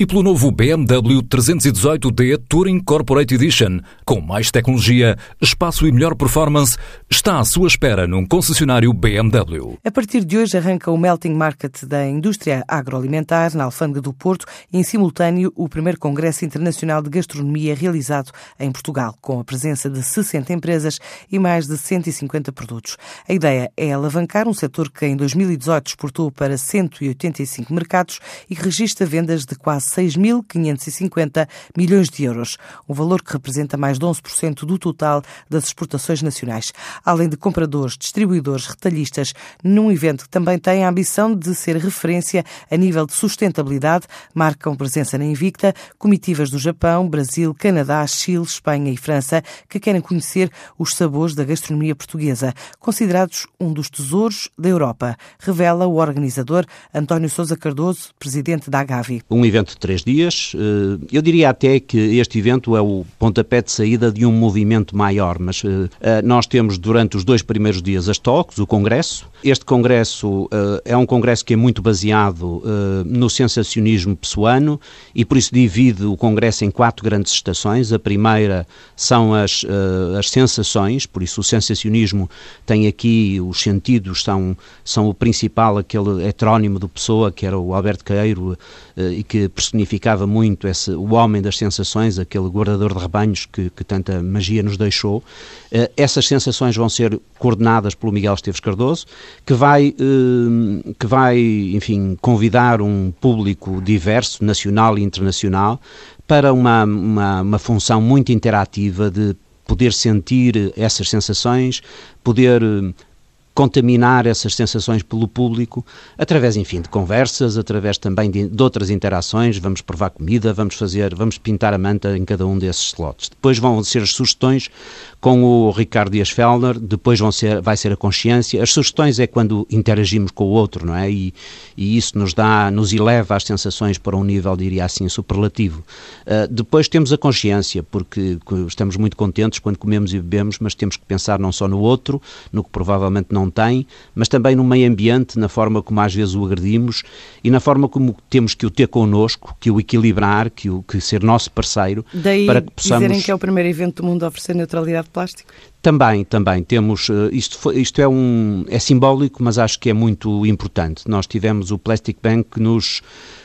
e pelo novo BMW 318D Touring Corporate Edition, com mais tecnologia, espaço e melhor performance, está à sua espera num concessionário BMW. A partir de hoje arranca o Melting Market da indústria agroalimentar na Alfândega do Porto e, em simultâneo, o primeiro Congresso Internacional de Gastronomia realizado em Portugal, com a presença de 60 empresas e mais de 150 produtos. A ideia é alavancar um setor que em 2018 exportou para 185 mercados e registra vendas de quase 6.550 milhões de euros, um valor que representa mais de 11% do total das exportações nacionais. Além de compradores, distribuidores, retalhistas, num evento que também tem a ambição de ser referência a nível de sustentabilidade, marcam presença na Invicta comitivas do Japão, Brasil, Canadá, Chile, Espanha e França que querem conhecer os sabores da gastronomia portuguesa, considerados um dos tesouros da Europa, revela o organizador António Sousa Cardoso, presidente da Agavi. Um evento três dias. Eh, eu diria até que este evento é o pontapé de saída de um movimento maior, mas eh, eh, nós temos durante os dois primeiros dias as talks, o congresso. Este congresso é um congresso que é muito baseado no sensacionismo pessoano e por isso divide o congresso em quatro grandes estações. A primeira são as, as sensações, por isso o sensacionismo tem aqui os sentidos, são, são o principal, aquele heterónimo do Pessoa, que era o Alberto Queiro, e que personificava muito esse, o homem das sensações, aquele guardador de rebanhos que, que tanta magia nos deixou. Uh, essas sensações vão ser coordenadas pelo Miguel Esteves Cardoso, que vai, uh, que vai, enfim, convidar um público diverso, nacional e internacional, para uma, uma, uma função muito interativa de poder sentir essas sensações, poder eh, contaminar essas sensações pelo público através, enfim, de conversas, através também de, de, outras interações. Vamos provar comida, vamos fazer, vamos pintar a manta em cada um desses slots. Depois vão ser as sugestões com o Ricardo Dias Fellner, depois vão ser, vai ser a consciência. As sugestões é quando interagimos com o outro, não é? E, e isso nos dá, nos eleva as sensações para um nível, diria assim, superlativo. Uh, depois temos a consciência, porque estamos muito contentes quando comemos e bebemos, mas temos que pensar não só no outro, no que provavelmente não tem, mas também no meio ambiente, na forma como às vezes o agredimos e na forma como temos que o ter connosco, que o equilibrar, que, o, que ser nosso parceiro, Daí para que possamos... dizerem que é o primeiro evento do mundo a oferecer neutralidade plástico? Também, também temos, eh, isto, isto é, um, é simbólico, mas acho que é muito importante. Nós tivemos o Plastic Bank que nos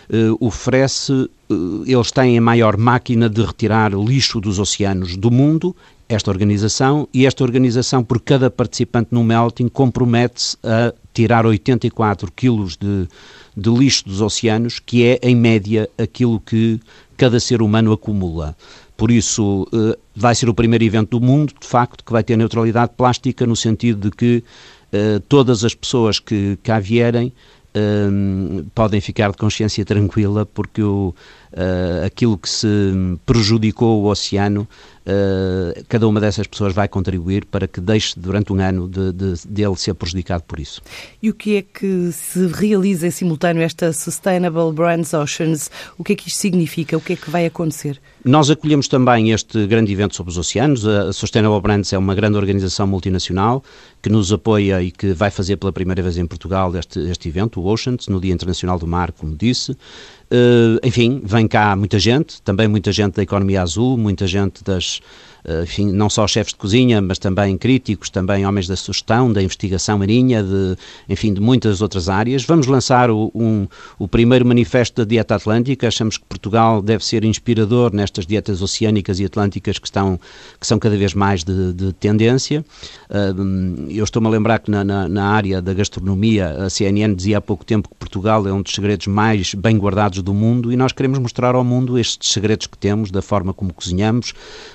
uh, oferece, uh, eles têm a maior máquina de retirar lixo dos oceanos do mundo, esta organização, e esta organização, por cada participante no melting, compromete-se a tirar 84 quilos de, de lixo dos oceanos, que é, em média, aquilo que cada ser humano acumula. Por isso, uh, vai ser o primeiro evento do mundo, de facto, que vai ter neutralidade plástica, no sentido de que uh, todas as pessoas que cá vierem uh, podem ficar de consciência tranquila, porque o, aquilo que se prejudicou o oceano uh, cada uma dessas pessoas vai contribuir para que deixe durante um ano de, de, de, ele ser prejudicado por isso. E o que é que se realiza em simultâneo esta Sustainable Brands Oceans? O que é que isto significa? O que é que vai acontecer? Nós acolhemos também este grande evento sobre os oceanos. A Sustainable Brands é uma grande organização multinacional que nos apoia e que vai fazer pela primeira vez em Portugal este, este evento, o Oceans, no Dia Internacional do Mar, como disse. Uh, enfim, vem cá muita gente, também muita gente da economia azul, muita gente das eh, enfim, não só chefes de cozinha, mas também críticos, também homens da sugestão, da investigação marinha, de, enfim, de muitas outras áreas. Vamos lançar o, um, o primeiro manifesto da dieta atlântica. Achamos que Portugal deve ser inspirador nestas dietas oceânicas e atlânticas que, estão, que são cada vez mais de, de tendência. Uh, eu estou-me a lembrar que na, na, na, área da gastronomia, a CNN dizia há pouco tempo que Portugal é um dos segredos mais bem guardados do mundo e nós queremos mostrar ao mundo estes segredos que temos, da forma como cozinhamos,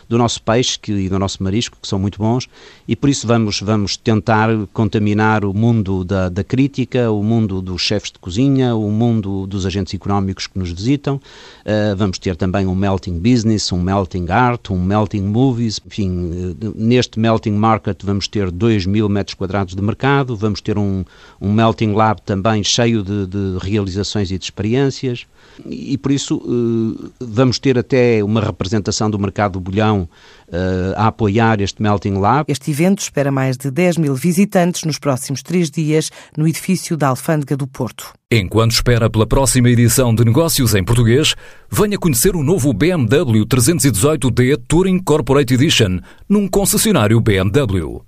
do nosso país peixe que, e do nosso marisco, que são muito bons, e por isso vamos, vamos tentar contaminar o mundo da, da crítica, o mundo dos chefes de cozinha, o mundo dos agentes económicos que nos visitam. Uh, vamos ter também um melting business, um melting art, um melting movies, enfim, uh, neste melting market vamos ter 2 mil metros quadrados de mercado, vamos ter um, um melting lab também cheio de, de realizações e de experiências e por isso uh, vamos ter até uma representação do mercado do bolhão a apoiar este Melting Lab. Este evento espera mais de 10 mil visitantes nos próximos três dias no edifício da Alfândega do Porto. Enquanto espera pela próxima edição de Negócios em Português, venha conhecer o novo BMW 318D Touring Corporate Edition num concessionário BMW.